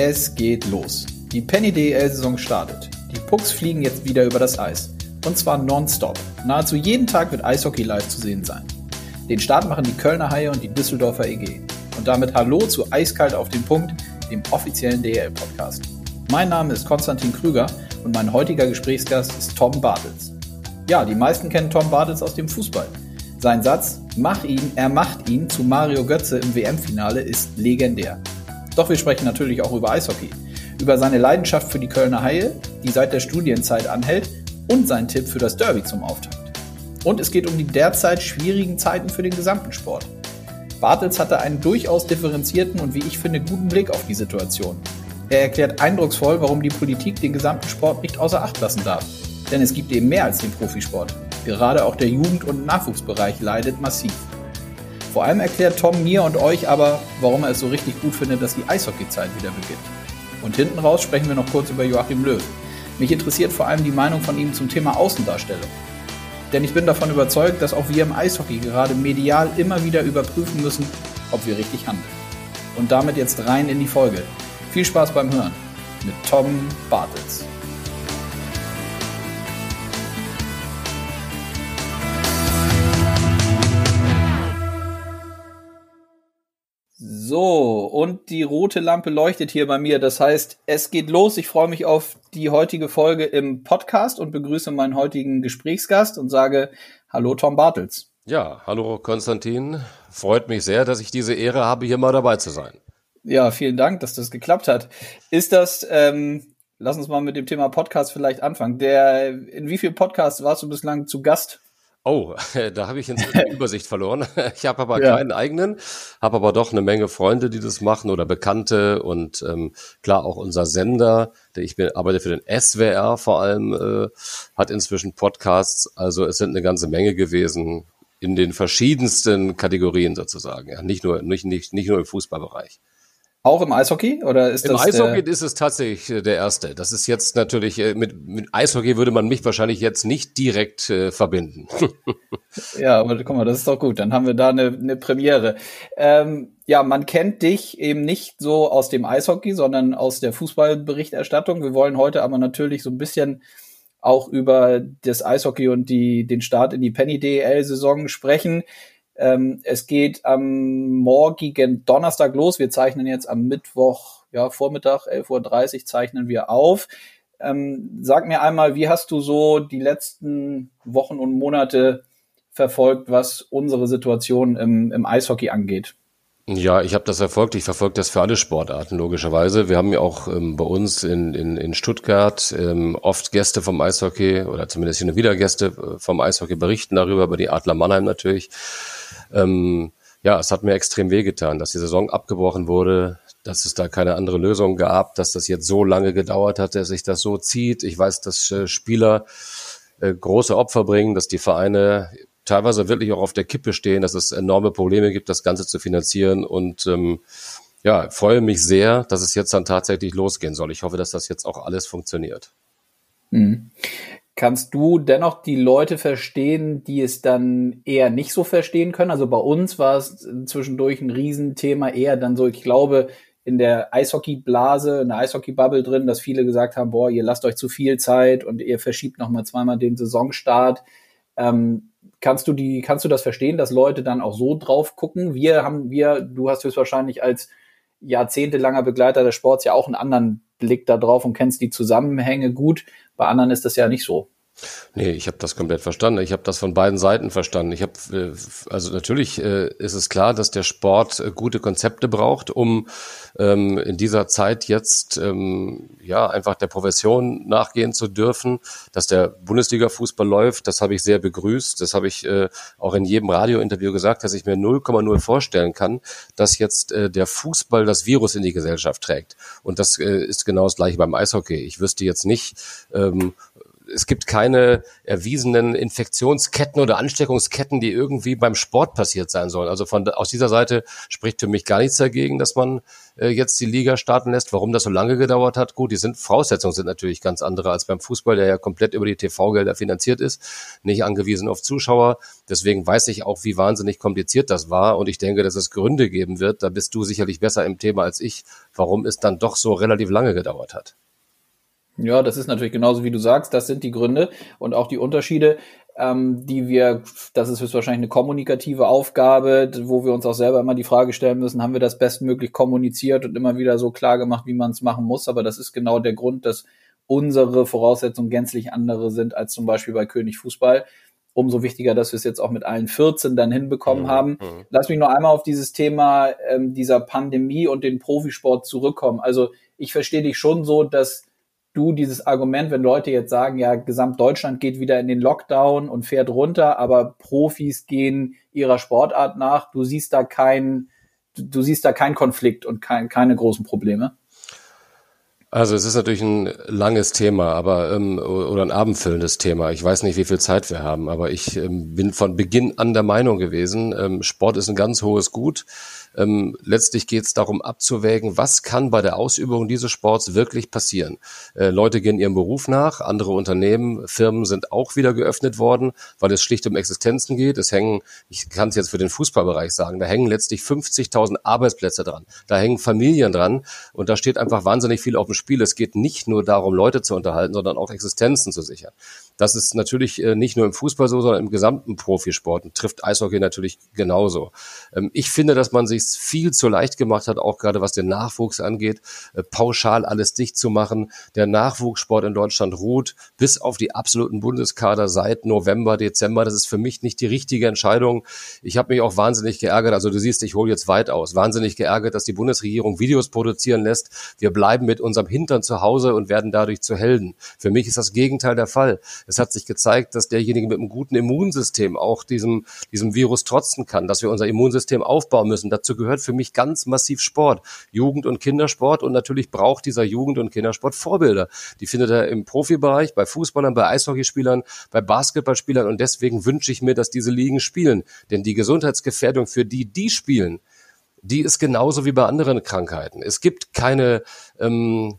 Es geht los. Die Penny DL-Saison startet. Die Pucks fliegen jetzt wieder über das Eis. Und zwar nonstop. Nahezu jeden Tag wird Eishockey live zu sehen sein. Den Start machen die Kölner Haie und die Düsseldorfer EG. Und damit Hallo zu Eiskalt auf den Punkt, dem offiziellen DL-Podcast. Mein Name ist Konstantin Krüger und mein heutiger Gesprächsgast ist Tom Bartels. Ja, die meisten kennen Tom Bartels aus dem Fußball. Sein Satz, mach ihn, er macht ihn zu Mario Götze im WM-Finale ist legendär. Doch wir sprechen natürlich auch über Eishockey, über seine Leidenschaft für die Kölner Haie, die seit der Studienzeit anhält und seinen Tipp für das Derby zum Auftakt. Und es geht um die derzeit schwierigen Zeiten für den gesamten Sport. Bartels hatte einen durchaus differenzierten und wie ich finde guten Blick auf die Situation. Er erklärt eindrucksvoll, warum die Politik den gesamten Sport nicht außer Acht lassen darf. Denn es gibt eben mehr als den Profisport. Gerade auch der Jugend- und Nachwuchsbereich leidet massiv. Vor allem erklärt Tom mir und euch aber, warum er es so richtig gut findet, dass die Eishockeyzeit wieder beginnt. Und hinten raus sprechen wir noch kurz über Joachim Löw. Mich interessiert vor allem die Meinung von ihm zum Thema Außendarstellung. Denn ich bin davon überzeugt, dass auch wir im Eishockey gerade medial immer wieder überprüfen müssen, ob wir richtig handeln. Und damit jetzt rein in die Folge. Viel Spaß beim Hören mit Tom Bartels. So, und die rote Lampe leuchtet hier bei mir. Das heißt, es geht los. Ich freue mich auf die heutige Folge im Podcast und begrüße meinen heutigen Gesprächsgast und sage Hallo Tom Bartels. Ja, hallo Konstantin. Freut mich sehr, dass ich diese Ehre habe, hier mal dabei zu sein. Ja, vielen Dank, dass das geklappt hat. Ist das, ähm, lass uns mal mit dem Thema Podcast vielleicht anfangen. Der, in wie vielen Podcasts warst du bislang zu Gast? Oh, da habe ich inzwischen die Übersicht verloren. Ich habe aber ja. keinen eigenen, habe aber doch eine Menge Freunde, die das machen oder Bekannte und ähm, klar auch unser Sender, der ich bin, arbeite für den SWR vor allem, äh, hat inzwischen Podcasts. Also es sind eine ganze Menge gewesen in den verschiedensten Kategorien sozusagen. Ja, nicht nur nicht nicht nicht nur im Fußballbereich. Auch im Eishockey? Oder ist Im das Eishockey ist es tatsächlich äh, der erste. Das ist jetzt natürlich, äh, mit, mit Eishockey würde man mich wahrscheinlich jetzt nicht direkt äh, verbinden. ja, aber guck mal, das ist doch gut. Dann haben wir da eine, eine Premiere. Ähm, ja, man kennt dich eben nicht so aus dem Eishockey, sondern aus der Fußballberichterstattung. Wir wollen heute aber natürlich so ein bisschen auch über das Eishockey und die, den Start in die Penny DL-Saison sprechen. Ähm, es geht am morgigen Donnerstag los. Wir zeichnen jetzt am Mittwoch, ja, Vormittag, 11.30 Uhr zeichnen wir auf. Ähm, sag mir einmal, wie hast du so die letzten Wochen und Monate verfolgt, was unsere Situation im, im Eishockey angeht? Ja, ich habe das verfolgt. Ich verfolge das für alle Sportarten logischerweise. Wir haben ja auch ähm, bei uns in, in, in Stuttgart ähm, oft Gäste vom Eishockey oder zumindest hin und wieder Gäste äh, vom Eishockey berichten darüber, über die Adler Mannheim natürlich. Ähm, ja, es hat mir extrem wehgetan, dass die Saison abgebrochen wurde, dass es da keine andere Lösung gab, dass das jetzt so lange gedauert hat, dass sich das so zieht. Ich weiß, dass äh, Spieler äh, große Opfer bringen, dass die Vereine teilweise wirklich auch auf der Kippe stehen, dass es enorme Probleme gibt, das Ganze zu finanzieren und ähm, ja, freue mich sehr, dass es jetzt dann tatsächlich losgehen soll. Ich hoffe, dass das jetzt auch alles funktioniert. Mhm. Kannst du dennoch die Leute verstehen, die es dann eher nicht so verstehen können? Also bei uns war es zwischendurch ein Riesenthema, eher dann so, ich glaube, in der Eishockey-Blase, in der Eishockey-Bubble drin, dass viele gesagt haben, boah, ihr lasst euch zu viel Zeit und ihr verschiebt nochmal zweimal den Saisonstart. Ähm, kannst du die, kannst du das verstehen, dass Leute dann auch so drauf gucken? Wir haben, wir, du hast höchstwahrscheinlich als jahrzehntelanger Begleiter des Sports ja auch einen anderen Blick da drauf und kennst die Zusammenhänge gut. Bei anderen ist das ja nicht so. Nee, ich habe das komplett verstanden. Ich habe das von beiden Seiten verstanden. Ich habe äh, also natürlich äh, ist es klar, dass der Sport äh, gute Konzepte braucht, um ähm, in dieser Zeit jetzt ähm, ja einfach der Profession nachgehen zu dürfen, dass der Bundesliga-Fußball läuft. Das habe ich sehr begrüßt. Das habe ich äh, auch in jedem Radiointerview gesagt, dass ich mir 0,0 vorstellen kann, dass jetzt äh, der Fußball das Virus in die Gesellschaft trägt. Und das äh, ist genau das gleiche beim Eishockey. Ich wüsste jetzt nicht ähm, es gibt keine erwiesenen Infektionsketten oder Ansteckungsketten, die irgendwie beim Sport passiert sein sollen. Also von aus dieser Seite spricht für mich gar nichts dagegen, dass man äh, jetzt die Liga starten lässt. Warum das so lange gedauert hat? Gut, die sind Voraussetzungen sind natürlich ganz andere als beim Fußball, der ja komplett über die TV-Gelder finanziert ist, nicht angewiesen auf Zuschauer. Deswegen weiß ich auch, wie wahnsinnig kompliziert das war und ich denke, dass es Gründe geben wird. Da bist du sicherlich besser im Thema als ich, warum es dann doch so relativ lange gedauert hat. Ja, das ist natürlich genauso wie du sagst. Das sind die Gründe und auch die Unterschiede, ähm, die wir, das ist höchstwahrscheinlich eine kommunikative Aufgabe, wo wir uns auch selber immer die Frage stellen müssen, haben wir das bestmöglich kommuniziert und immer wieder so klar gemacht, wie man es machen muss. Aber das ist genau der Grund, dass unsere Voraussetzungen gänzlich andere sind als zum Beispiel bei König Fußball. Umso wichtiger, dass wir es jetzt auch mit allen 14 dann hinbekommen mhm. haben. Mhm. Lass mich noch einmal auf dieses Thema ähm, dieser Pandemie und den Profisport zurückkommen. Also ich verstehe dich schon so, dass du dieses Argument, wenn Leute jetzt sagen, ja, Gesamtdeutschland geht wieder in den Lockdown und fährt runter, aber Profis gehen ihrer Sportart nach, du siehst da keinen, du siehst da keinen Konflikt und kein, keine großen Probleme? Also es ist natürlich ein langes Thema, aber ähm, oder ein abendfüllendes Thema. Ich weiß nicht, wie viel Zeit wir haben, aber ich ähm, bin von Beginn an der Meinung gewesen, ähm, Sport ist ein ganz hohes Gut. Ähm, letztlich geht es darum abzuwägen, was kann bei der Ausübung dieses Sports wirklich passieren. Äh, Leute gehen ihrem Beruf nach, andere Unternehmen, Firmen sind auch wieder geöffnet worden, weil es schlicht um Existenzen geht. Es hängen, ich kann es jetzt für den Fußballbereich sagen, da hängen letztlich 50.000 Arbeitsplätze dran, da hängen Familien dran und da steht einfach wahnsinnig viel auf dem Spiel. Es geht nicht nur darum, Leute zu unterhalten, sondern auch Existenzen zu sichern. Das ist natürlich äh, nicht nur im Fußball so, sondern im gesamten Profisport und trifft Eishockey natürlich genauso. Ähm, ich finde, dass man sich viel zu leicht gemacht hat, auch gerade was den Nachwuchs angeht, äh, pauschal alles dicht zu machen. Der Nachwuchssport in Deutschland ruht bis auf die absoluten Bundeskader seit November, Dezember. Das ist für mich nicht die richtige Entscheidung. Ich habe mich auch wahnsinnig geärgert. Also du siehst, ich hole jetzt weit aus. Wahnsinnig geärgert, dass die Bundesregierung Videos produzieren lässt. Wir bleiben mit unserem Hintern zu Hause und werden dadurch zu Helden. Für mich ist das Gegenteil der Fall. Es hat sich gezeigt, dass derjenige mit einem guten Immunsystem auch diesem, diesem Virus trotzen kann, dass wir unser Immunsystem aufbauen müssen. Dazu gehört für mich ganz massiv Sport, Jugend- und Kindersport und natürlich braucht dieser Jugend- und Kindersport Vorbilder. Die findet er im Profibereich, bei Fußballern, bei Eishockeyspielern, bei Basketballspielern und deswegen wünsche ich mir, dass diese Ligen spielen. Denn die Gesundheitsgefährdung für die, die spielen, die ist genauso wie bei anderen Krankheiten. Es gibt keine ähm,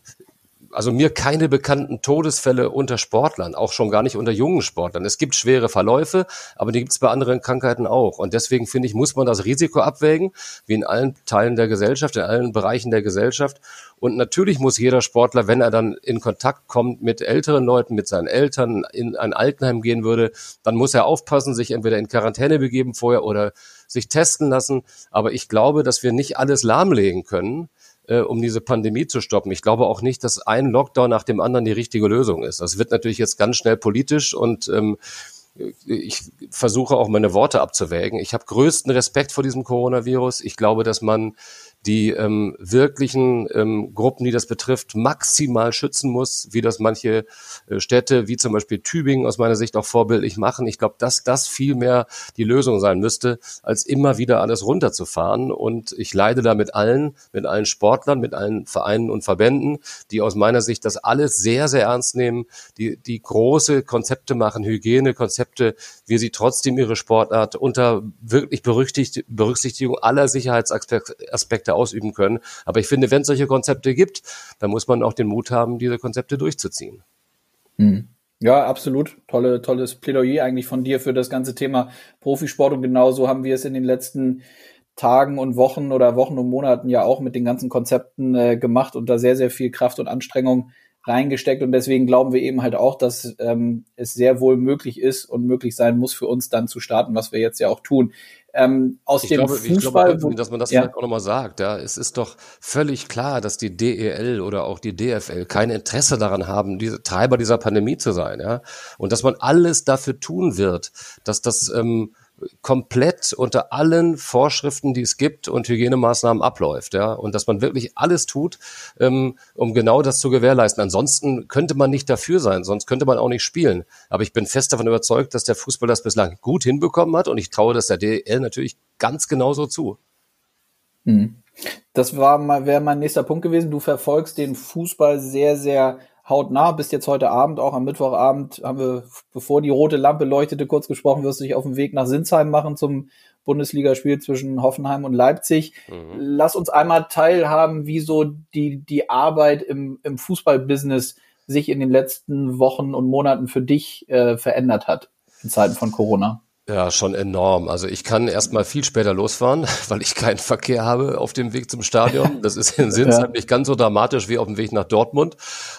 also mir keine bekannten Todesfälle unter Sportlern, auch schon gar nicht unter jungen Sportlern. Es gibt schwere Verläufe, aber die gibt es bei anderen Krankheiten auch. Und deswegen finde ich, muss man das Risiko abwägen, wie in allen Teilen der Gesellschaft, in allen Bereichen der Gesellschaft. Und natürlich muss jeder Sportler, wenn er dann in Kontakt kommt mit älteren Leuten, mit seinen Eltern, in ein Altenheim gehen würde, dann muss er aufpassen, sich entweder in Quarantäne begeben vorher oder sich testen lassen. Aber ich glaube, dass wir nicht alles lahmlegen können äh, um diese Pandemie zu stoppen. Ich glaube auch nicht, dass ein Lockdown nach dem anderen die richtige Lösung ist. Das wird natürlich jetzt ganz schnell politisch und ähm, ich versuche auch meine Worte abzuwägen. Ich habe größten Respekt vor diesem Coronavirus. Ich glaube, dass man die ähm, wirklichen ähm, Gruppen, die das betrifft, maximal schützen muss, wie das manche äh, Städte, wie zum Beispiel Tübingen aus meiner Sicht auch vorbildlich machen. Ich glaube, dass das viel mehr die Lösung sein müsste, als immer wieder alles runterzufahren. Und ich leide da mit allen, mit allen Sportlern, mit allen Vereinen und Verbänden, die aus meiner Sicht das alles sehr, sehr ernst nehmen, die, die große Konzepte machen, Hygienekonzepte, wie sie trotzdem ihre Sportart unter wirklich Berücksichtigung aller Sicherheitsaspekte ausüben können. Aber ich finde, wenn es solche Konzepte gibt, dann muss man auch den Mut haben, diese Konzepte durchzuziehen. Mhm. Ja, absolut. Tolle, tolles Plädoyer eigentlich von dir für das ganze Thema Profisport. Und genauso haben wir es in den letzten Tagen und Wochen oder Wochen und Monaten ja auch mit den ganzen Konzepten äh, gemacht und da sehr, sehr viel Kraft und Anstrengung reingesteckt und deswegen glauben wir eben halt auch, dass ähm, es sehr wohl möglich ist und möglich sein muss für uns dann zu starten, was wir jetzt ja auch tun. Ähm, aus ich dem glaube, Fußball, ich glaube, dass man das ja. vielleicht auch nochmal sagt. Ja, es ist doch völlig klar, dass die DEL oder auch die DFL kein Interesse daran haben, diese Treiber dieser Pandemie zu sein. Ja, und dass man alles dafür tun wird, dass das ähm, komplett unter allen Vorschriften, die es gibt und Hygienemaßnahmen abläuft, ja, und dass man wirklich alles tut, ähm, um genau das zu gewährleisten. Ansonsten könnte man nicht dafür sein, sonst könnte man auch nicht spielen. Aber ich bin fest davon überzeugt, dass der Fußball das bislang gut hinbekommen hat und ich traue das der DL natürlich ganz genauso zu. Mhm. Das war wäre mein nächster Punkt gewesen. Du verfolgst den Fußball sehr, sehr hautnah, bist jetzt heute Abend, auch am Mittwochabend, haben wir, bevor die rote Lampe leuchtete, kurz gesprochen, wirst du dich auf den Weg nach Sinsheim machen zum Bundesligaspiel zwischen Hoffenheim und Leipzig. Mhm. Lass uns einmal teilhaben, wie so die, die Arbeit im, im Fußballbusiness sich in den letzten Wochen und Monaten für dich äh, verändert hat in Zeiten von Corona. Ja, schon enorm. Also ich kann erstmal viel später losfahren, weil ich keinen Verkehr habe auf dem Weg zum Stadion. Das ist in Sinsheim ja. nicht ganz so dramatisch wie auf dem Weg nach Dortmund,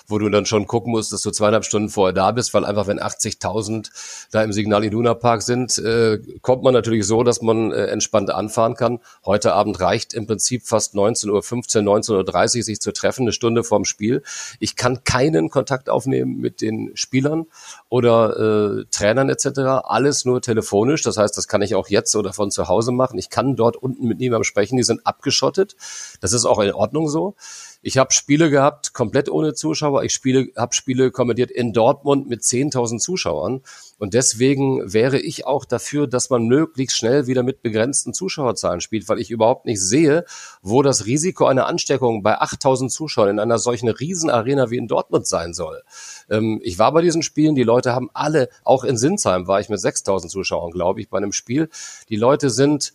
wo du dann schon gucken musst, dass du zweieinhalb Stunden vorher da bist, weil einfach wenn 80.000 da im Signal Iduna Park sind, äh, kommt man natürlich so, dass man äh, entspannt anfahren kann. Heute Abend reicht im Prinzip fast 19.15 Uhr, 19.30 Uhr sich zu treffen, eine Stunde vorm Spiel. Ich kann keinen Kontakt aufnehmen mit den Spielern oder äh, Trainern etc. Alles nur telefonisch. Das heißt, das kann ich auch jetzt oder von zu Hause machen. Ich kann dort unten mit niemandem sprechen. Die sind abgeschottet. Das ist auch in Ordnung so. Ich habe Spiele gehabt, komplett ohne Zuschauer. Ich spiele, habe Spiele kommentiert in Dortmund mit 10.000 Zuschauern. Und deswegen wäre ich auch dafür, dass man möglichst schnell wieder mit begrenzten Zuschauerzahlen spielt, weil ich überhaupt nicht sehe, wo das Risiko einer Ansteckung bei 8.000 Zuschauern in einer solchen Riesenarena wie in Dortmund sein soll. Ähm, ich war bei diesen Spielen, die Leute haben alle, auch in Sinsheim war ich mit 6.000 Zuschauern, glaube ich, bei einem Spiel. Die Leute sind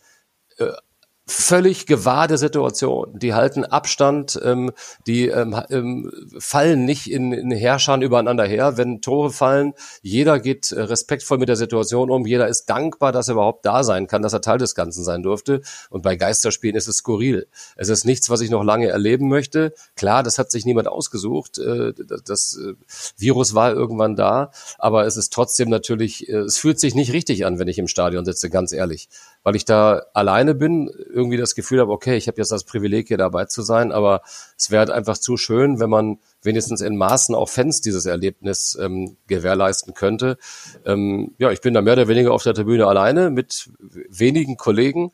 äh, völlig gewahrte Situation. Die halten Abstand, ähm, die ähm, ähm, fallen nicht in, in Herrschern übereinander her. Wenn Tore fallen, jeder geht äh, respektvoll mit der Situation um, jeder ist dankbar, dass er überhaupt da sein kann, dass er Teil des Ganzen sein durfte. Und bei Geisterspielen ist es skurril. Es ist nichts, was ich noch lange erleben möchte. Klar, das hat sich niemand ausgesucht. Äh, das äh, Virus war irgendwann da, aber es ist trotzdem natürlich, es fühlt sich nicht richtig an, wenn ich im Stadion sitze, ganz ehrlich weil ich da alleine bin, irgendwie das Gefühl habe, okay, ich habe jetzt das Privileg, hier dabei zu sein, aber es wäre halt einfach zu schön, wenn man wenigstens in Maßen auch Fans dieses Erlebnis ähm, gewährleisten könnte. Ähm, ja, ich bin da mehr oder weniger auf der Tribüne alleine mit wenigen Kollegen.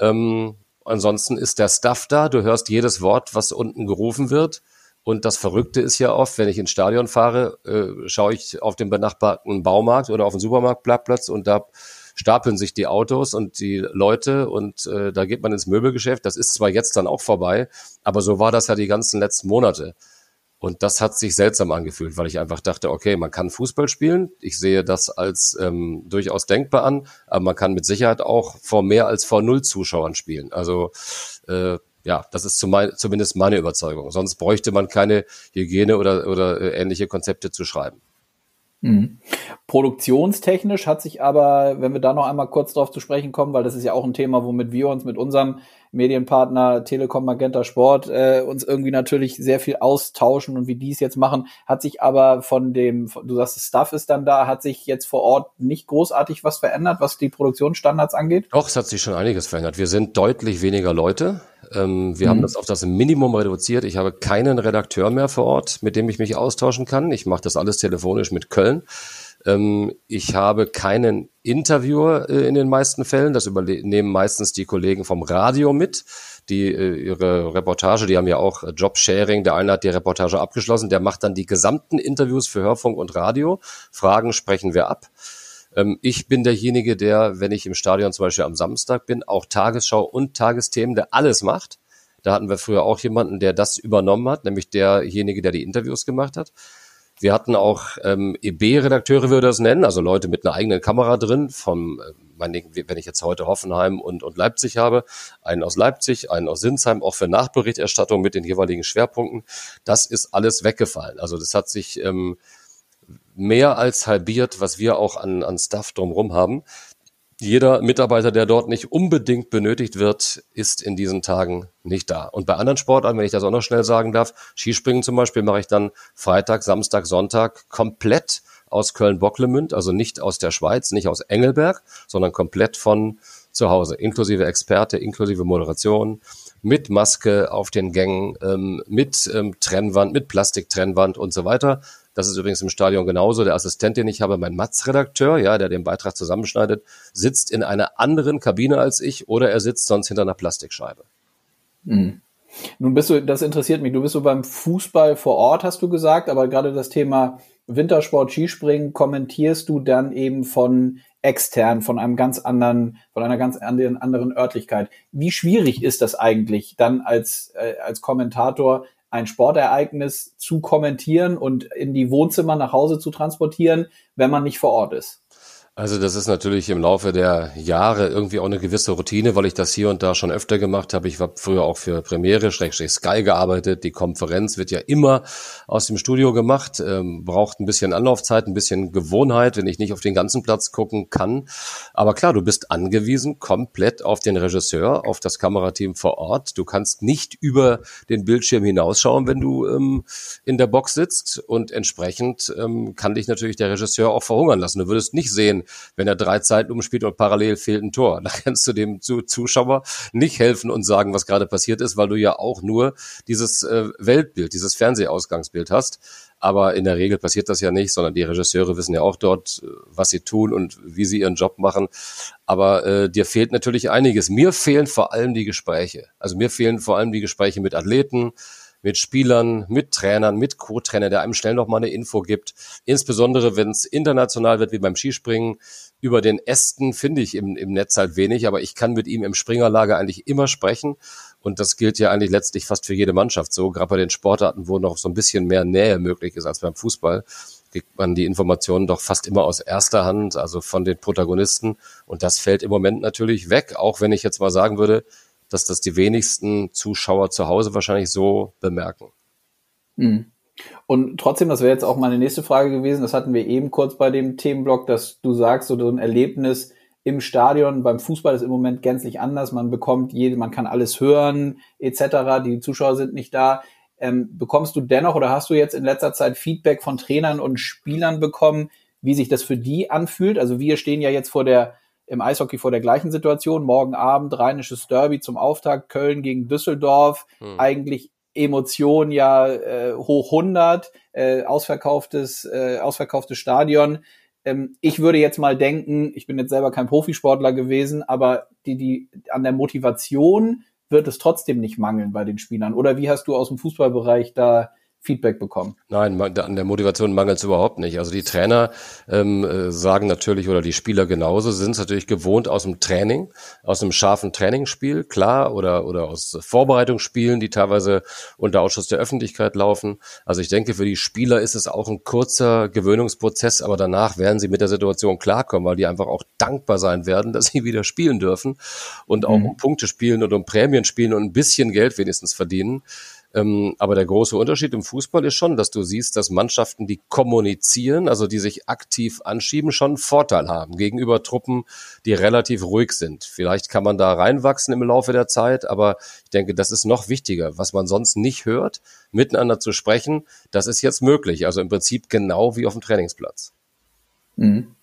Ähm, ansonsten ist der Stuff da, du hörst jedes Wort, was unten gerufen wird. Und das Verrückte ist ja oft, wenn ich ins Stadion fahre, äh, schaue ich auf den benachbarten Baumarkt oder auf den Supermarktplatz und da stapeln sich die Autos und die Leute und äh, da geht man ins Möbelgeschäft. Das ist zwar jetzt dann auch vorbei, aber so war das ja die ganzen letzten Monate. Und das hat sich seltsam angefühlt, weil ich einfach dachte, okay, man kann Fußball spielen. Ich sehe das als ähm, durchaus denkbar an, aber man kann mit Sicherheit auch vor mehr als vor null Zuschauern spielen. Also äh, ja, das ist zumindest meine Überzeugung. Sonst bräuchte man keine Hygiene oder, oder äh, ähnliche Konzepte zu schreiben. Mhm. Produktionstechnisch hat sich aber, wenn wir da noch einmal kurz drauf zu sprechen kommen, weil das ist ja auch ein Thema, womit wir uns mit unserem Medienpartner Telekom Magenta Sport äh, uns irgendwie natürlich sehr viel austauschen und wie die es jetzt machen, hat sich aber von dem, du sagst, Stuff ist dann da, hat sich jetzt vor Ort nicht großartig was verändert, was die Produktionsstandards angeht? Doch, es hat sich schon einiges verändert. Wir sind deutlich weniger Leute. Ähm, wir mhm. haben das auf das Minimum reduziert. Ich habe keinen Redakteur mehr vor Ort, mit dem ich mich austauschen kann. Ich mache das alles telefonisch mit Köln. Ähm, ich habe keinen Interviewer äh, in den meisten Fällen. Das übernehmen meistens die Kollegen vom Radio mit, die äh, ihre Reportage, die haben ja auch Jobsharing. Der eine hat die Reportage abgeschlossen, der macht dann die gesamten Interviews für Hörfunk und Radio. Fragen sprechen wir ab. Ähm, ich bin derjenige, der, wenn ich im Stadion zum Beispiel am Samstag bin, auch Tagesschau und Tagesthemen, der alles macht. Da hatten wir früher auch jemanden, der das übernommen hat, nämlich derjenige, der die Interviews gemacht hat. Wir hatten auch ähm, EB-Redakteure, würde das nennen, also Leute mit einer eigenen Kamera drin, vom, äh, wenn ich jetzt heute Hoffenheim und, und Leipzig habe, einen aus Leipzig, einen aus Sinsheim, auch für Nachberichterstattung mit den jeweiligen Schwerpunkten. Das ist alles weggefallen. Also das hat sich ähm, mehr als halbiert, was wir auch an, an Stuff drumherum haben jeder Mitarbeiter, der dort nicht unbedingt benötigt wird, ist in diesen Tagen nicht da. Und bei anderen Sportarten, wenn ich das auch noch schnell sagen darf, Skispringen zum Beispiel, mache ich dann Freitag, Samstag, Sonntag komplett aus Köln-Bocklemünd, also nicht aus der Schweiz, nicht aus Engelberg, sondern komplett von zu Hause, inklusive Experte, inklusive Moderation, mit Maske auf den Gängen, ähm, mit ähm, Trennwand, mit Plastiktrennwand und so weiter. Das ist übrigens im Stadion genauso. Der Assistent, den ich habe, mein Matz-Redakteur, ja, der den Beitrag zusammenschneidet, sitzt in einer anderen Kabine als ich oder er sitzt sonst hinter einer Plastikscheibe. Mhm. Nun bist du, das interessiert mich, du bist so beim Fußball vor Ort, hast du gesagt, aber gerade das Thema Wintersport, Skispringen kommentierst du dann eben von extern, von einem ganz anderen, von einer ganz anderen, Örtlichkeit. Wie schwierig ist das eigentlich, dann als, äh, als Kommentator ein Sportereignis zu kommentieren und in die Wohnzimmer nach Hause zu transportieren, wenn man nicht vor Ort ist? Also das ist natürlich im Laufe der Jahre irgendwie auch eine gewisse Routine, weil ich das hier und da schon öfter gemacht habe. Ich habe früher auch für Premiere, Schrägstrich Sky gearbeitet. Die Konferenz wird ja immer aus dem Studio gemacht, ähm, braucht ein bisschen Anlaufzeit, ein bisschen Gewohnheit, wenn ich nicht auf den ganzen Platz gucken kann. Aber klar, du bist angewiesen komplett auf den Regisseur, auf das Kamerateam vor Ort. Du kannst nicht über den Bildschirm hinausschauen, wenn du ähm, in der Box sitzt und entsprechend ähm, kann dich natürlich der Regisseur auch verhungern lassen. Du würdest nicht sehen, wenn er drei Zeiten umspielt und parallel fehlt ein Tor. Da kannst du dem Zuschauer nicht helfen und sagen, was gerade passiert ist, weil du ja auch nur dieses äh, Weltbild, dieses Fernsehausgangsbild hast. Aber in der Regel passiert das ja nicht, sondern die Regisseure wissen ja auch dort, äh, was sie tun und wie sie ihren Job machen. Aber äh, dir fehlt natürlich einiges. Mir fehlen vor allem die Gespräche. Also mir fehlen vor allem die Gespräche mit Athleten, mit Spielern, mit Trainern, mit Co-Trainer, der einem schnell noch mal eine Info gibt. Insbesondere, wenn es international wird, wie beim Skispringen. Über den Ästen finde ich im, im Netz halt wenig, aber ich kann mit ihm im Springerlager eigentlich immer sprechen. Und das gilt ja eigentlich letztlich fast für jede Mannschaft so. Gerade bei den Sportarten, wo noch so ein bisschen mehr Nähe möglich ist als beim Fußball, kriegt man die Informationen doch fast immer aus erster Hand, also von den Protagonisten. Und das fällt im Moment natürlich weg, auch wenn ich jetzt mal sagen würde, dass das die wenigsten Zuschauer zu Hause wahrscheinlich so bemerken. Mhm. Und trotzdem, das wäre jetzt auch meine nächste Frage gewesen, das hatten wir eben kurz bei dem Themenblock, dass du sagst, so ein Erlebnis im Stadion beim Fußball ist im Moment gänzlich anders. Man bekommt jede, man kann alles hören, etc. Die Zuschauer sind nicht da. Ähm, bekommst du dennoch oder hast du jetzt in letzter Zeit Feedback von Trainern und Spielern bekommen, wie sich das für die anfühlt? Also wir stehen ja jetzt vor der im Eishockey vor der gleichen Situation. Morgen Abend rheinisches Derby zum Auftakt, Köln gegen Düsseldorf. Hm. Eigentlich Emotion ja äh, hoch 100, äh, ausverkauftes, äh, ausverkauftes Stadion. Ähm, ich würde jetzt mal denken, ich bin jetzt selber kein Profisportler gewesen, aber die, die, an der Motivation wird es trotzdem nicht mangeln bei den Spielern. Oder wie hast du aus dem Fußballbereich da Feedback bekommen? Nein, an der Motivation mangelt es überhaupt nicht. Also die Trainer ähm, äh, sagen natürlich, oder die Spieler genauso, sind es natürlich gewohnt aus dem Training, aus einem scharfen Trainingsspiel, klar, oder, oder aus Vorbereitungsspielen, die teilweise unter Ausschuss der Öffentlichkeit laufen. Also ich denke, für die Spieler ist es auch ein kurzer Gewöhnungsprozess, aber danach werden sie mit der Situation klarkommen, weil die einfach auch dankbar sein werden, dass sie wieder spielen dürfen und auch mhm. um Punkte spielen und um Prämien spielen und ein bisschen Geld wenigstens verdienen. Ähm, aber der große Unterschied im Fußball ist schon, dass du siehst, dass Mannschaften, die kommunizieren, also die sich aktiv anschieben, schon einen Vorteil haben gegenüber Truppen, die relativ ruhig sind. Vielleicht kann man da reinwachsen im Laufe der Zeit, aber ich denke, das ist noch wichtiger, was man sonst nicht hört, miteinander zu sprechen. Das ist jetzt möglich. Also im Prinzip genau wie auf dem Trainingsplatz. Mhm.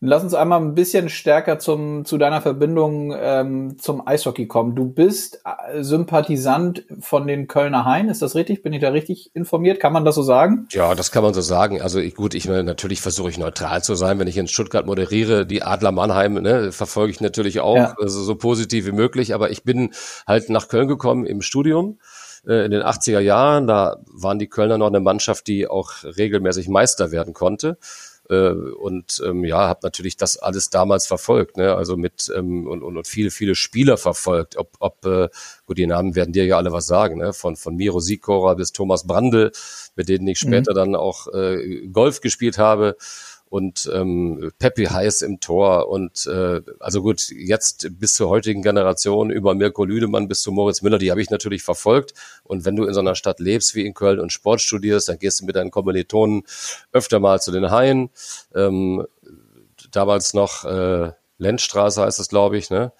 Lass uns einmal ein bisschen stärker zum, zu deiner Verbindung ähm, zum Eishockey kommen. Du bist äh, Sympathisant von den Kölner Hain, ist das richtig? Bin ich da richtig informiert? Kann man das so sagen? Ja, das kann man so sagen. Also ich, gut, ich natürlich versuche ich neutral zu sein, wenn ich in Stuttgart moderiere. Die Adler Mannheim ne, verfolge ich natürlich auch, ja. also so positiv wie möglich. Aber ich bin halt nach Köln gekommen im Studium äh, in den 80er Jahren. Da waren die Kölner noch eine Mannschaft, die auch regelmäßig Meister werden konnte äh, und ähm, ja, habe natürlich das alles damals verfolgt, ne? also mit ähm, und, und, und viele, viele Spieler verfolgt, ob, ob äh, gut, die Namen werden dir ja alle was sagen, ne? von, von Miro Sikora bis Thomas Brandl, mit denen ich später mhm. dann auch äh, Golf gespielt habe und ähm, Peppi heiß im Tor und äh, also gut, jetzt bis zur heutigen Generation über Mirko Lüdemann bis zu Moritz Müller, die habe ich natürlich verfolgt und wenn du in so einer Stadt lebst wie in Köln und Sport studierst, dann gehst du mit deinen Kommilitonen öfter mal zu den Haien, ähm, damals noch äh, Lenzstraße heißt es, glaube ich, ne?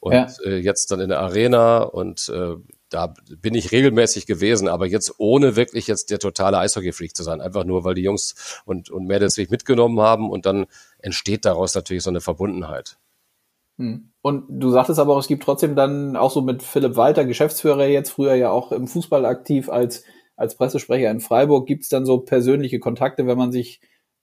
Und ja. äh, jetzt dann in der Arena und äh, da bin ich regelmäßig gewesen, aber jetzt ohne wirklich jetzt der totale Eishockey-Freak zu sein. Einfach nur, weil die Jungs und, und Mädels mich mitgenommen haben und dann entsteht daraus natürlich so eine Verbundenheit. Hm. Und du sagtest aber auch, es gibt trotzdem dann auch so mit Philipp Walter, Geschäftsführer jetzt früher ja auch im Fußball aktiv als, als Pressesprecher in Freiburg, gibt es dann so persönliche Kontakte, wenn man sich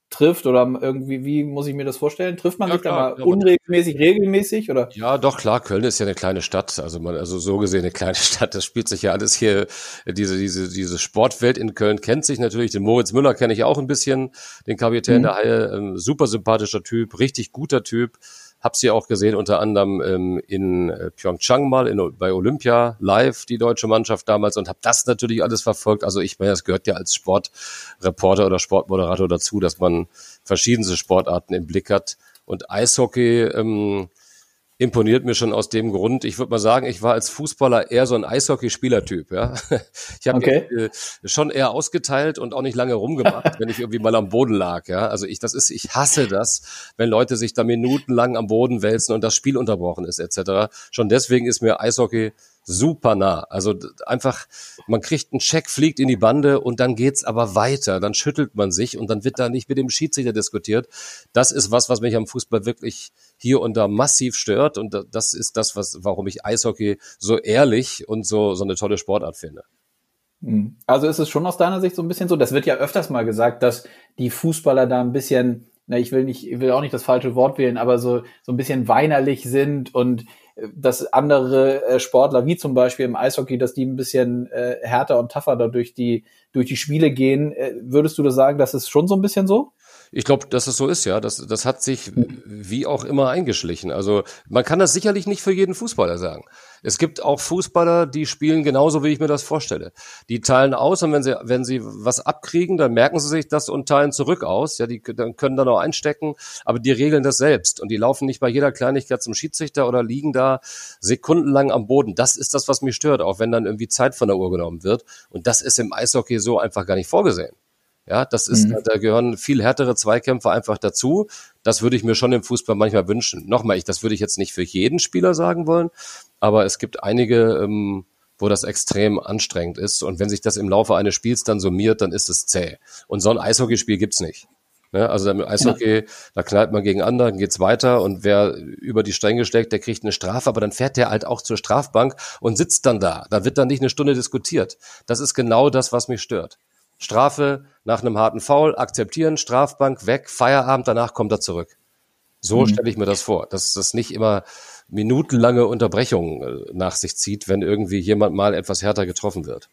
trifft oder irgendwie, wie muss ich mir das vorstellen? Trifft man ja, sich klar, da mal unregelmäßig, regelmäßig oder? Ja, doch, klar, Köln ist ja eine kleine Stadt, also man, also so gesehen eine kleine Stadt, das spielt sich ja alles hier, diese, diese, diese Sportwelt in Köln kennt sich natürlich, den Moritz Müller kenne ich auch ein bisschen, den Kapitän mhm. der Haie, ähm, super sympathischer Typ, richtig guter Typ, Hab sie auch gesehen, unter anderem ähm, in äh, Pyeongchang mal, in, bei Olympia live, die deutsche Mannschaft damals und habe das natürlich alles verfolgt. Also ich meine, das gehört ja als Sportreporter oder Sportmoderator dazu, dass man verschiedenste Sportarten im Blick hat. Und Eishockey, ähm, imponiert mir schon aus dem Grund. Ich würde mal sagen, ich war als Fußballer eher so ein Eishockey-Spielertyp. Ja? Ich habe okay. äh, schon eher ausgeteilt und auch nicht lange rumgemacht, wenn ich irgendwie mal am Boden lag. Ja? Also ich, das ist, ich hasse das, wenn Leute sich da minutenlang am Boden wälzen und das Spiel unterbrochen ist etc. Schon deswegen ist mir Eishockey super nah. Also einfach, man kriegt einen Check, fliegt in die Bande und dann geht's aber weiter. Dann schüttelt man sich und dann wird da nicht mit dem Schiedsrichter diskutiert. Das ist was, was mich am Fußball wirklich hier und da massiv stört und das ist das, was, warum ich Eishockey so ehrlich und so, so eine tolle Sportart finde. Hm. Also ist es schon aus deiner Sicht so ein bisschen so, das wird ja öfters mal gesagt, dass die Fußballer da ein bisschen, na, ich will nicht, ich will auch nicht das falsche Wort wählen, aber so, so ein bisschen weinerlich sind und dass andere äh, Sportler, wie zum Beispiel im Eishockey, dass die ein bisschen äh, härter und tougher da durch die, durch die Spiele gehen. Äh, würdest du das sagen, das ist schon so ein bisschen so? Ich glaube, dass es so ist, ja. Das, das hat sich wie auch immer eingeschlichen. Also man kann das sicherlich nicht für jeden Fußballer sagen. Es gibt auch Fußballer, die spielen genauso, wie ich mir das vorstelle. Die teilen aus und wenn sie, wenn sie was abkriegen, dann merken sie sich das und teilen zurück aus. Ja, die dann können dann auch einstecken, aber die regeln das selbst und die laufen nicht bei jeder Kleinigkeit zum Schiedsrichter oder liegen da sekundenlang am Boden. Das ist das, was mich stört, auch wenn dann irgendwie Zeit von der Uhr genommen wird. Und das ist im Eishockey so einfach gar nicht vorgesehen. Ja, das ist, mhm. da gehören viel härtere Zweikämpfe einfach dazu. Das würde ich mir schon im Fußball manchmal wünschen. Nochmal, ich, das würde ich jetzt nicht für jeden Spieler sagen wollen, aber es gibt einige, ähm, wo das extrem anstrengend ist. Und wenn sich das im Laufe eines Spiels dann summiert, dann ist es zäh. Und so ein Eishockeyspiel gibt's nicht. Ne? Also im Eishockey, ja. da knallt man gegen andere, dann geht's weiter und wer über die Stränge schlägt, der kriegt eine Strafe, aber dann fährt der halt auch zur Strafbank und sitzt dann da. Da wird dann nicht eine Stunde diskutiert. Das ist genau das, was mich stört. Strafe nach einem harten Foul, akzeptieren, Strafbank, weg, Feierabend, danach kommt er zurück. So mhm. stelle ich mir das vor, dass das nicht immer minutenlange Unterbrechungen äh, nach sich zieht, wenn irgendwie jemand mal etwas härter getroffen wird.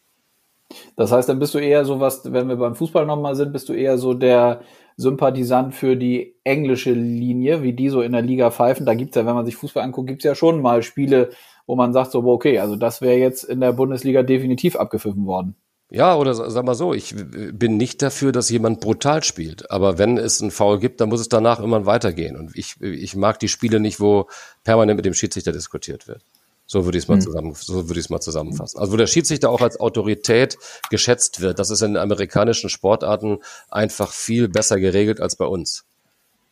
Das heißt, dann bist du eher so was, wenn wir beim Fußball nochmal sind, bist du eher so der Sympathisant für die englische Linie, wie die so in der Liga pfeifen. Da gibt's ja, wenn man sich Fußball anguckt, gibt's ja schon mal Spiele, wo man sagt so, okay, also das wäre jetzt in der Bundesliga definitiv abgepfiffen worden. Ja, oder sag mal so, ich bin nicht dafür, dass jemand brutal spielt. Aber wenn es einen Foul gibt, dann muss es danach immer weitergehen. Und ich, ich mag die Spiele nicht, wo permanent mit dem Schiedsrichter diskutiert wird. So würde ich es mal, hm. zusammen, so würde ich es mal zusammenfassen. Also wo der Schiedsrichter auch als Autorität geschätzt wird, das ist in amerikanischen Sportarten einfach viel besser geregelt als bei uns.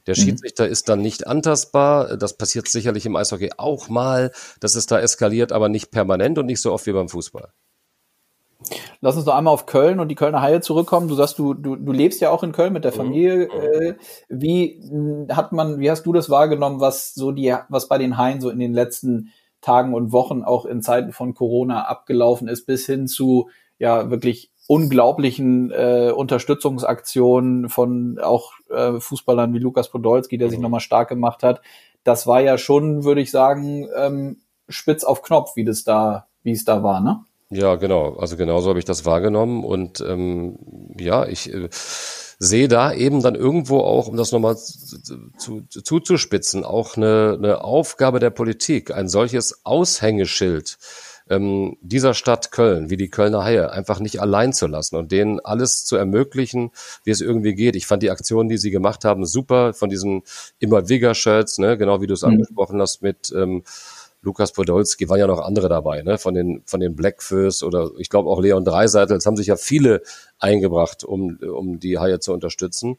Der mhm. Schiedsrichter ist dann nicht antastbar. Das passiert sicherlich im Eishockey auch mal, dass es da eskaliert, aber nicht permanent und nicht so oft wie beim Fußball. Lass uns noch einmal auf Köln und die Kölner Haie zurückkommen. Du sagst, du, du, du lebst ja auch in Köln mit der mhm. Familie. Äh, wie hat man, wie hast du das wahrgenommen, was so die, was bei den Haien so in den letzten Tagen und Wochen auch in Zeiten von Corona abgelaufen ist, bis hin zu ja wirklich unglaublichen äh, Unterstützungsaktionen von auch äh, Fußballern wie Lukas Podolski, der sich mhm. nochmal stark gemacht hat. Das war ja schon, würde ich sagen, ähm, spitz auf Knopf, wie das da, wie es da war, ne? Ja, genau. Also genauso habe ich das wahrgenommen und ähm, ja, ich äh, sehe da eben dann irgendwo auch, um das nochmal zu, zu, zuzuspitzen, auch eine, eine Aufgabe der Politik, ein solches Aushängeschild ähm, dieser Stadt Köln, wie die Kölner Haie, einfach nicht allein zu lassen und denen alles zu ermöglichen, wie es irgendwie geht. Ich fand die Aktionen, die sie gemacht haben, super, von diesen immer Vigor Shirts, ne, genau wie du es mhm. angesprochen hast, mit ähm, Lukas Podolski, waren ja noch andere dabei, ne? von den, von den Blackfoes oder ich glaube auch Leon Dreiseitel. Es haben sich ja viele eingebracht, um, um die Haie zu unterstützen.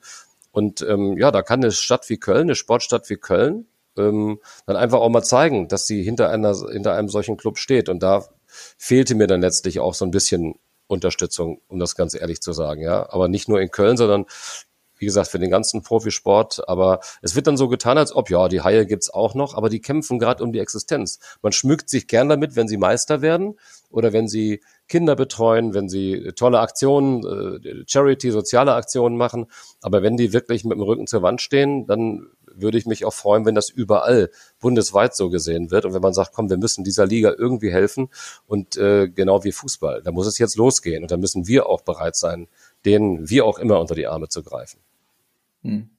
Und ähm, ja, da kann eine Stadt wie Köln, eine Sportstadt wie Köln, ähm, dann einfach auch mal zeigen, dass sie hinter, einer, hinter einem solchen Club steht. Und da fehlte mir dann letztlich auch so ein bisschen Unterstützung, um das ganz ehrlich zu sagen, ja. Aber nicht nur in Köln, sondern wie gesagt, für den ganzen Profisport. Aber es wird dann so getan, als ob, ja, die Haie gibt's auch noch, aber die kämpfen gerade um die Existenz. Man schmückt sich gern damit, wenn sie Meister werden oder wenn sie Kinder betreuen, wenn sie tolle Aktionen, äh, Charity, soziale Aktionen machen. Aber wenn die wirklich mit dem Rücken zur Wand stehen, dann würde ich mich auch freuen, wenn das überall bundesweit so gesehen wird und wenn man sagt, komm, wir müssen dieser Liga irgendwie helfen und äh, genau wie Fußball, da muss es jetzt losgehen und da müssen wir auch bereit sein, denen wie auch immer unter die Arme zu greifen. Hm.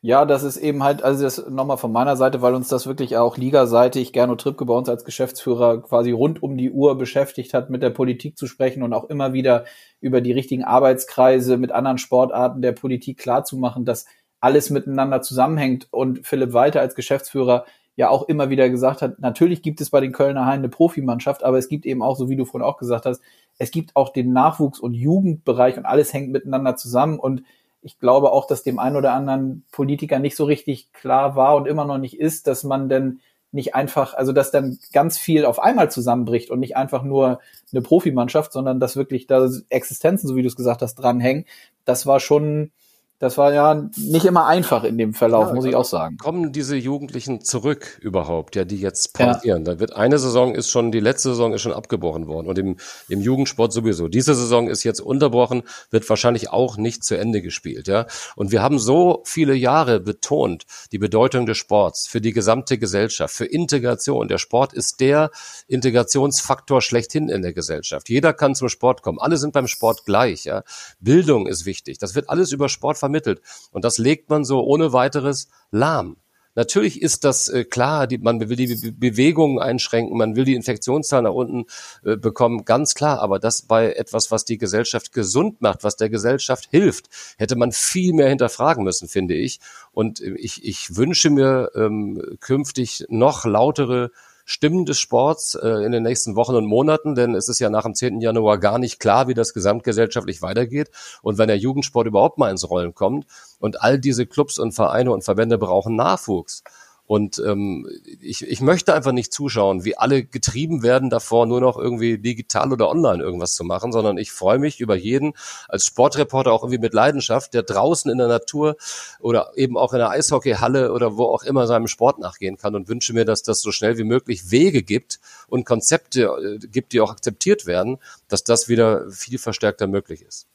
Ja, das ist eben halt, also das nochmal von meiner Seite, weil uns das wirklich auch ligaseitig Gernot Trippke bei uns als Geschäftsführer quasi rund um die Uhr beschäftigt hat, mit der Politik zu sprechen und auch immer wieder über die richtigen Arbeitskreise mit anderen Sportarten der Politik klarzumachen, dass alles miteinander zusammenhängt und Philipp Walter als Geschäftsführer ja auch immer wieder gesagt hat, natürlich gibt es bei den Kölner Haien eine Profimannschaft, aber es gibt eben auch, so wie du vorhin auch gesagt hast, es gibt auch den Nachwuchs- und Jugendbereich und alles hängt miteinander zusammen und ich glaube auch, dass dem einen oder anderen Politiker nicht so richtig klar war und immer noch nicht ist, dass man denn nicht einfach, also dass dann ganz viel auf einmal zusammenbricht und nicht einfach nur eine Profimannschaft, sondern dass wirklich da Existenzen, so wie du es gesagt hast, dranhängen. Das war schon, das war ja nicht immer einfach in dem Verlauf, ja, muss ich auch sagen. Kommen diese Jugendlichen zurück überhaupt, ja, die jetzt pausieren? Ja. Da wird eine Saison ist schon, die letzte Saison ist schon abgebrochen worden und im, im Jugendsport sowieso. Diese Saison ist jetzt unterbrochen, wird wahrscheinlich auch nicht zu Ende gespielt, ja. Und wir haben so viele Jahre betont die Bedeutung des Sports für die gesamte Gesellschaft, für Integration. Der Sport ist der Integrationsfaktor schlechthin in der Gesellschaft. Jeder kann zum Sport kommen. Alle sind beim Sport gleich, ja. Bildung ist wichtig. Das wird alles über Sport vermittelt. Und das legt man so ohne weiteres lahm. Natürlich ist das äh, klar, die, man will die Be Bewegungen einschränken, man will die Infektionszahl nach unten äh, bekommen, ganz klar. Aber das bei etwas, was die Gesellschaft gesund macht, was der Gesellschaft hilft, hätte man viel mehr hinterfragen müssen, finde ich. Und äh, ich, ich wünsche mir ähm, künftig noch lautere Stimmen des Sports äh, in den nächsten Wochen und Monaten, denn es ist ja nach dem 10. Januar gar nicht klar, wie das gesamtgesellschaftlich weitergeht. Und wenn der Jugendsport überhaupt mal ins Rollen kommt und all diese Clubs und Vereine und Verbände brauchen Nachwuchs. Und ähm, ich, ich möchte einfach nicht zuschauen, wie alle getrieben werden davor, nur noch irgendwie digital oder online irgendwas zu machen, sondern ich freue mich über jeden als Sportreporter auch irgendwie mit Leidenschaft, der draußen in der Natur oder eben auch in der Eishockeyhalle oder wo auch immer seinem Sport nachgehen kann und wünsche mir, dass das so schnell wie möglich Wege gibt und Konzepte äh, gibt, die auch akzeptiert werden, dass das wieder viel verstärkter möglich ist.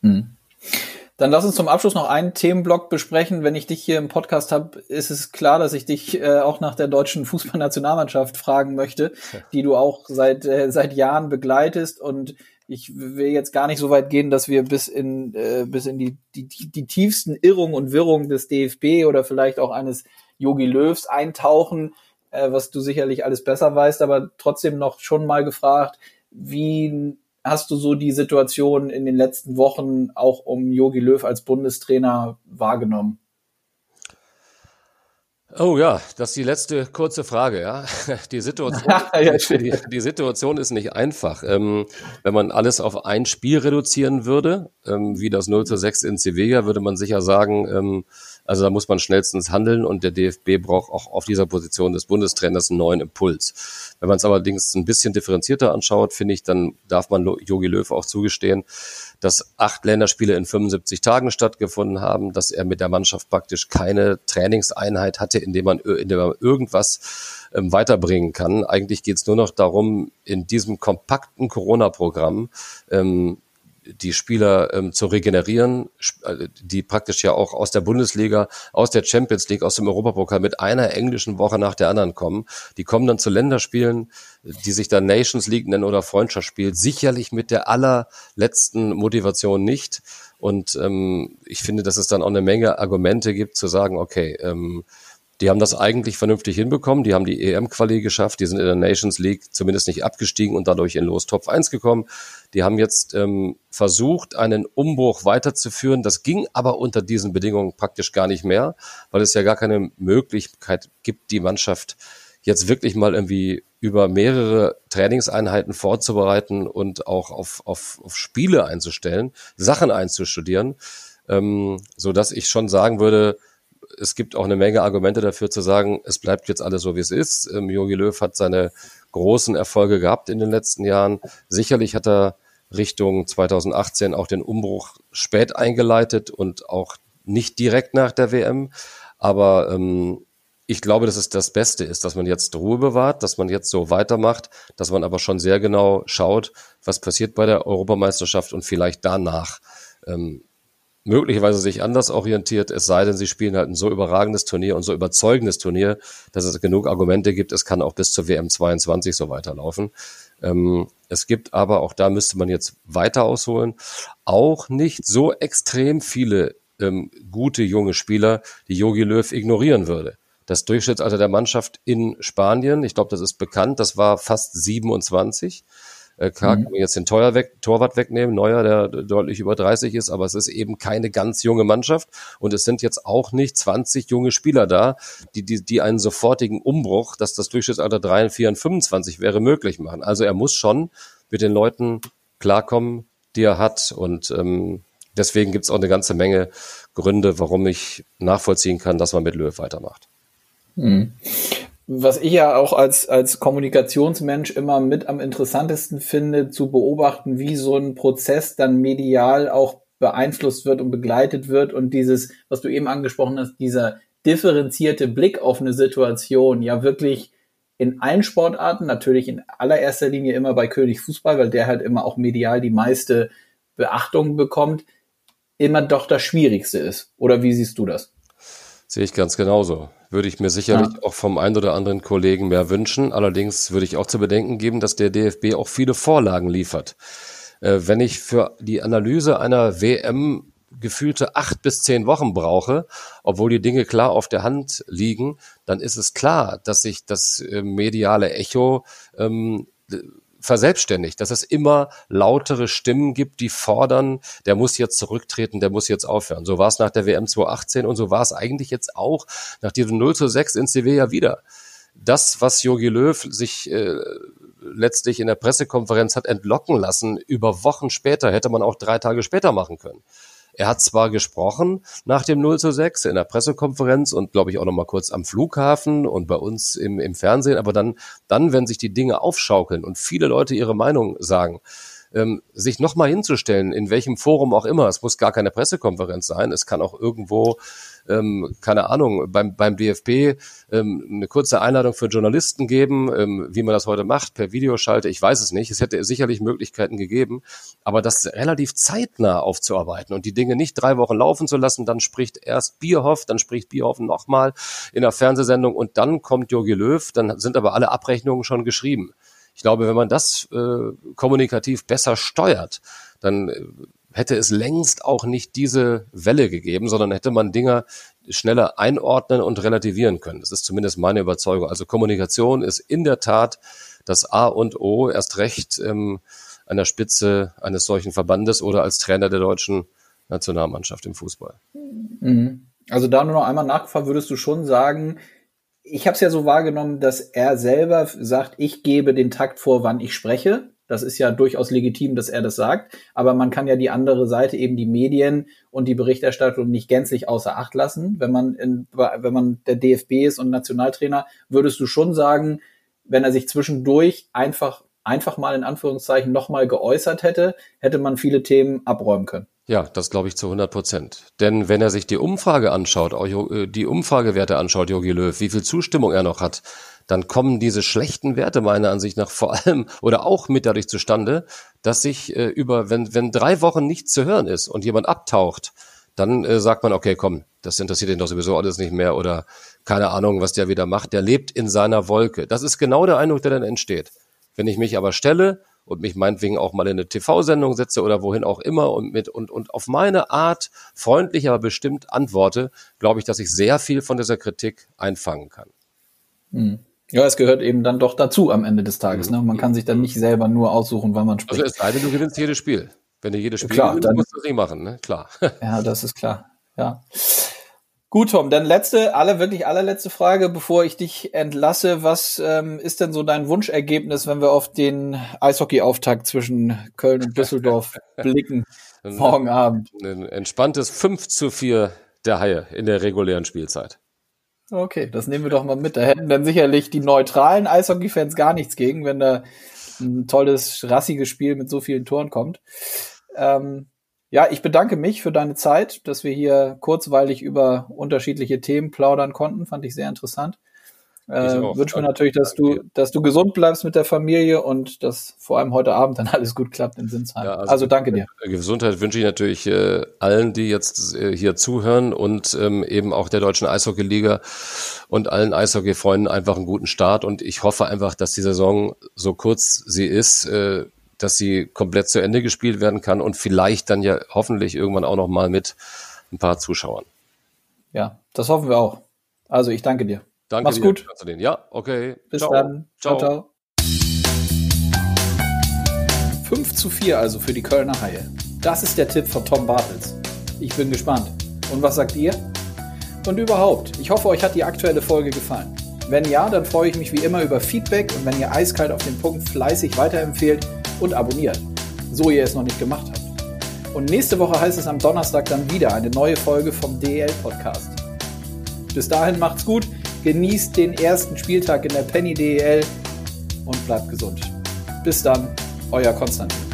Mhm. Dann lass uns zum Abschluss noch einen Themenblock besprechen. Wenn ich dich hier im Podcast habe, ist es klar, dass ich dich äh, auch nach der deutschen Fußballnationalmannschaft fragen möchte, die du auch seit äh, seit Jahren begleitest und ich will jetzt gar nicht so weit gehen, dass wir bis in äh, bis in die, die die tiefsten Irrungen und Wirrungen des DFB oder vielleicht auch eines Yogi Löws eintauchen, äh, was du sicherlich alles besser weißt, aber trotzdem noch schon mal gefragt, wie hast du so die Situation in den letzten Wochen auch um Jogi Löw als Bundestrainer wahrgenommen? Oh ja, das ist die letzte kurze Frage, ja. Die Situation, ja, die, die, Situation ist nicht einfach. Ähm, wenn man alles auf ein Spiel reduzieren würde, ähm, wie das 0 zu 6 in Sevilla, würde man sicher sagen, ähm, also da muss man schnellstens handeln und der DFB braucht auch auf dieser Position des Bundestrainers einen neuen Impuls. Wenn man es allerdings ein bisschen differenzierter anschaut, finde ich, dann darf man Jogi Löw auch zugestehen, dass acht Länderspiele in 75 Tagen stattgefunden haben, dass er mit der Mannschaft praktisch keine Trainingseinheit hatte, in dem man, in dem man irgendwas ähm, weiterbringen kann. Eigentlich geht es nur noch darum, in diesem kompakten Corona-Programm ähm, die Spieler ähm, zu regenerieren, äh, die praktisch ja auch aus der Bundesliga, aus der Champions League, aus dem Europapokal mit einer englischen Woche nach der anderen kommen. Die kommen dann zu Länderspielen, die sich dann Nations League nennen oder Freundschaftsspiel, sicherlich mit der allerletzten Motivation nicht. Und ähm, ich finde, dass es dann auch eine Menge Argumente gibt, zu sagen, okay, ähm, die haben das eigentlich vernünftig hinbekommen. Die haben die EM-Quali geschafft. Die sind in der Nations League zumindest nicht abgestiegen und dadurch in Los Top 1 gekommen. Die haben jetzt ähm, versucht, einen Umbruch weiterzuführen. Das ging aber unter diesen Bedingungen praktisch gar nicht mehr, weil es ja gar keine Möglichkeit gibt, die Mannschaft jetzt wirklich mal irgendwie über mehrere Trainingseinheiten vorzubereiten und auch auf, auf, auf Spiele einzustellen, Sachen einzustudieren, ähm, so dass ich schon sagen würde, es gibt auch eine Menge Argumente dafür zu sagen, es bleibt jetzt alles so, wie es ist. Ähm, Jogi Löw hat seine großen Erfolge gehabt in den letzten Jahren. Sicherlich hat er Richtung 2018 auch den Umbruch spät eingeleitet und auch nicht direkt nach der WM. Aber ähm, ich glaube, dass es das Beste ist, dass man jetzt Ruhe bewahrt, dass man jetzt so weitermacht, dass man aber schon sehr genau schaut, was passiert bei der Europameisterschaft und vielleicht danach ähm, möglicherweise sich anders orientiert, es sei denn, sie spielen halt ein so überragendes Turnier und so überzeugendes Turnier, dass es genug Argumente gibt, es kann auch bis zur WM 22 so weiterlaufen. Ähm, es gibt aber, auch da müsste man jetzt weiter ausholen, auch nicht so extrem viele ähm, gute junge Spieler, die Yogi Löw ignorieren würde. Das Durchschnittsalter der Mannschaft in Spanien, ich glaube, das ist bekannt, das war fast 27. Äh, klar mhm. kann man jetzt den Teuer weg, Torwart wegnehmen, Neuer, der deutlich über 30 ist, aber es ist eben keine ganz junge Mannschaft und es sind jetzt auch nicht 20 junge Spieler da, die, die, die einen sofortigen Umbruch, dass das Durchschnittsalter 3, 4 und 25 wäre, möglich machen. Also er muss schon mit den Leuten klarkommen, die er hat und ähm, deswegen gibt es auch eine ganze Menge Gründe, warum ich nachvollziehen kann, dass man mit Löw weitermacht. Mhm was ich ja auch als, als Kommunikationsmensch immer mit am interessantesten finde, zu beobachten, wie so ein Prozess dann medial auch beeinflusst wird und begleitet wird und dieses, was du eben angesprochen hast, dieser differenzierte Blick auf eine Situation ja wirklich in allen Sportarten, natürlich in allererster Linie immer bei König Fußball, weil der halt immer auch medial die meiste Beachtung bekommt, immer doch das Schwierigste ist. Oder wie siehst du das? Sehe ich ganz genauso würde ich mir sicherlich ja. auch vom einen oder anderen Kollegen mehr wünschen. Allerdings würde ich auch zu bedenken geben, dass der DFB auch viele Vorlagen liefert. Äh, wenn ich für die Analyse einer WM gefühlte acht bis zehn Wochen brauche, obwohl die Dinge klar auf der Hand liegen, dann ist es klar, dass sich das äh, mediale Echo ähm, verselbstständigt, dass es immer lautere Stimmen gibt, die fordern, der muss jetzt zurücktreten, der muss jetzt aufhören. So war es nach der WM 2018 und so war es eigentlich jetzt auch nach diesem 0 zu 6 in Sevilla wieder. Das, was Jogi Löw sich äh, letztlich in der Pressekonferenz hat entlocken lassen, über Wochen später, hätte man auch drei Tage später machen können. Er hat zwar gesprochen nach dem 0 zu 6 in der Pressekonferenz und glaube ich auch noch mal kurz am Flughafen und bei uns im, im Fernsehen, aber dann, dann, wenn sich die Dinge aufschaukeln und viele Leute ihre Meinung sagen, ähm, sich nochmal hinzustellen, in welchem Forum auch immer, es muss gar keine Pressekonferenz sein, es kann auch irgendwo, ähm, keine Ahnung, beim, beim DFB ähm, eine kurze Einladung für Journalisten geben, ähm, wie man das heute macht, per Videoschalte, ich weiß es nicht, es hätte sicherlich Möglichkeiten gegeben, aber das relativ zeitnah aufzuarbeiten und die Dinge nicht drei Wochen laufen zu lassen, dann spricht erst Bierhoff, dann spricht Bierhoff nochmal in der Fernsehsendung und dann kommt Jogi Löw, dann sind aber alle Abrechnungen schon geschrieben. Ich glaube, wenn man das äh, kommunikativ besser steuert, dann äh, hätte es längst auch nicht diese Welle gegeben, sondern hätte man Dinge schneller einordnen und relativieren können. Das ist zumindest meine Überzeugung. Also Kommunikation ist in der Tat das A und O, erst recht ähm, an der Spitze eines solchen Verbandes oder als Trainer der deutschen Nationalmannschaft im Fußball. Mhm. Also da nur noch einmal nachgefragt, würdest du schon sagen, ich habe es ja so wahrgenommen, dass er selber sagt, ich gebe den Takt vor, wann ich spreche. Das ist ja durchaus legitim, dass er das sagt. Aber man kann ja die andere Seite, eben die Medien und die Berichterstattung nicht gänzlich außer Acht lassen. Wenn man, in, wenn man der DFB ist und Nationaltrainer, würdest du schon sagen, wenn er sich zwischendurch einfach, einfach mal in Anführungszeichen nochmal geäußert hätte, hätte man viele Themen abräumen können. Ja, das glaube ich zu 100 Prozent. Denn wenn er sich die Umfrage anschaut, äh, die Umfragewerte anschaut, Jogi Löw, wie viel Zustimmung er noch hat, dann kommen diese schlechten Werte meiner Ansicht nach vor allem oder auch mit dadurch zustande, dass sich äh, über, wenn, wenn drei Wochen nichts zu hören ist und jemand abtaucht, dann äh, sagt man, okay, komm, das interessiert ihn doch sowieso alles nicht mehr oder keine Ahnung, was der wieder macht. Der lebt in seiner Wolke. Das ist genau der Eindruck, der dann entsteht. Wenn ich mich aber stelle und mich meinetwegen auch mal in eine TV-Sendung setze oder wohin auch immer und mit und, und auf meine Art freundlich, aber bestimmt antworte, glaube ich, dass ich sehr viel von dieser Kritik einfangen kann. Hm. Ja, es gehört eben dann doch dazu am Ende des Tages. Ne? Man kann sich dann nicht selber nur aussuchen, wann man spricht. Also es sei denn, du gewinnst jedes Spiel. Wenn du jedes Spiel klar, gewinnst, dann, musst du es nicht machen, ne? Klar. Ja, das ist klar. Ja. Gut, Tom, dann letzte, alle wirklich allerletzte Frage, bevor ich dich entlasse. Was ähm, ist denn so dein Wunschergebnis, wenn wir auf den Eishockey-Auftakt zwischen Köln und Düsseldorf blicken morgen Abend? Ein entspanntes 5 zu 4 der Haie in der regulären Spielzeit. Okay, das nehmen wir doch mal mit. Da hätten dann sicherlich die neutralen Eishockey-Fans gar nichts gegen, wenn da ein tolles, rassiges Spiel mit so vielen Toren kommt. Ähm, ja, ich bedanke mich für deine Zeit, dass wir hier kurzweilig über unterschiedliche Themen plaudern konnten. Fand ich sehr interessant. Äh, wünsche mir natürlich, dass du, dass du gesund bleibst mit der Familie und dass vor allem heute Abend dann alles gut klappt in Sinsheim. Ja, also, also, danke dir. Gesundheit wünsche ich natürlich äh, allen, die jetzt äh, hier zuhören und ähm, eben auch der deutschen Eishockey-Liga und allen Eishockey-Freunden einfach einen guten Start. Und ich hoffe einfach, dass die Saison so kurz sie ist, äh, dass sie komplett zu Ende gespielt werden kann und vielleicht dann ja hoffentlich irgendwann auch noch mal mit ein paar Zuschauern. Ja, das hoffen wir auch. Also ich danke dir. Danke Mach's dir. gut. Ja, okay. Bis ciao. dann. Ciao. ciao. ciao. 5 zu 4 also für die Kölner Haie. Das ist der Tipp von Tom Bartels. Ich bin gespannt. Und was sagt ihr? Und überhaupt, ich hoffe, euch hat die aktuelle Folge gefallen. Wenn ja, dann freue ich mich wie immer über Feedback und wenn ihr eiskalt auf den Punkt fleißig weiterempfehlt und abonniert, so ihr es noch nicht gemacht habt. Und nächste Woche heißt es am Donnerstag dann wieder eine neue Folge vom DEL Podcast. Bis dahin macht's gut, genießt den ersten Spieltag in der Penny DEL und bleibt gesund. Bis dann, euer Konstantin.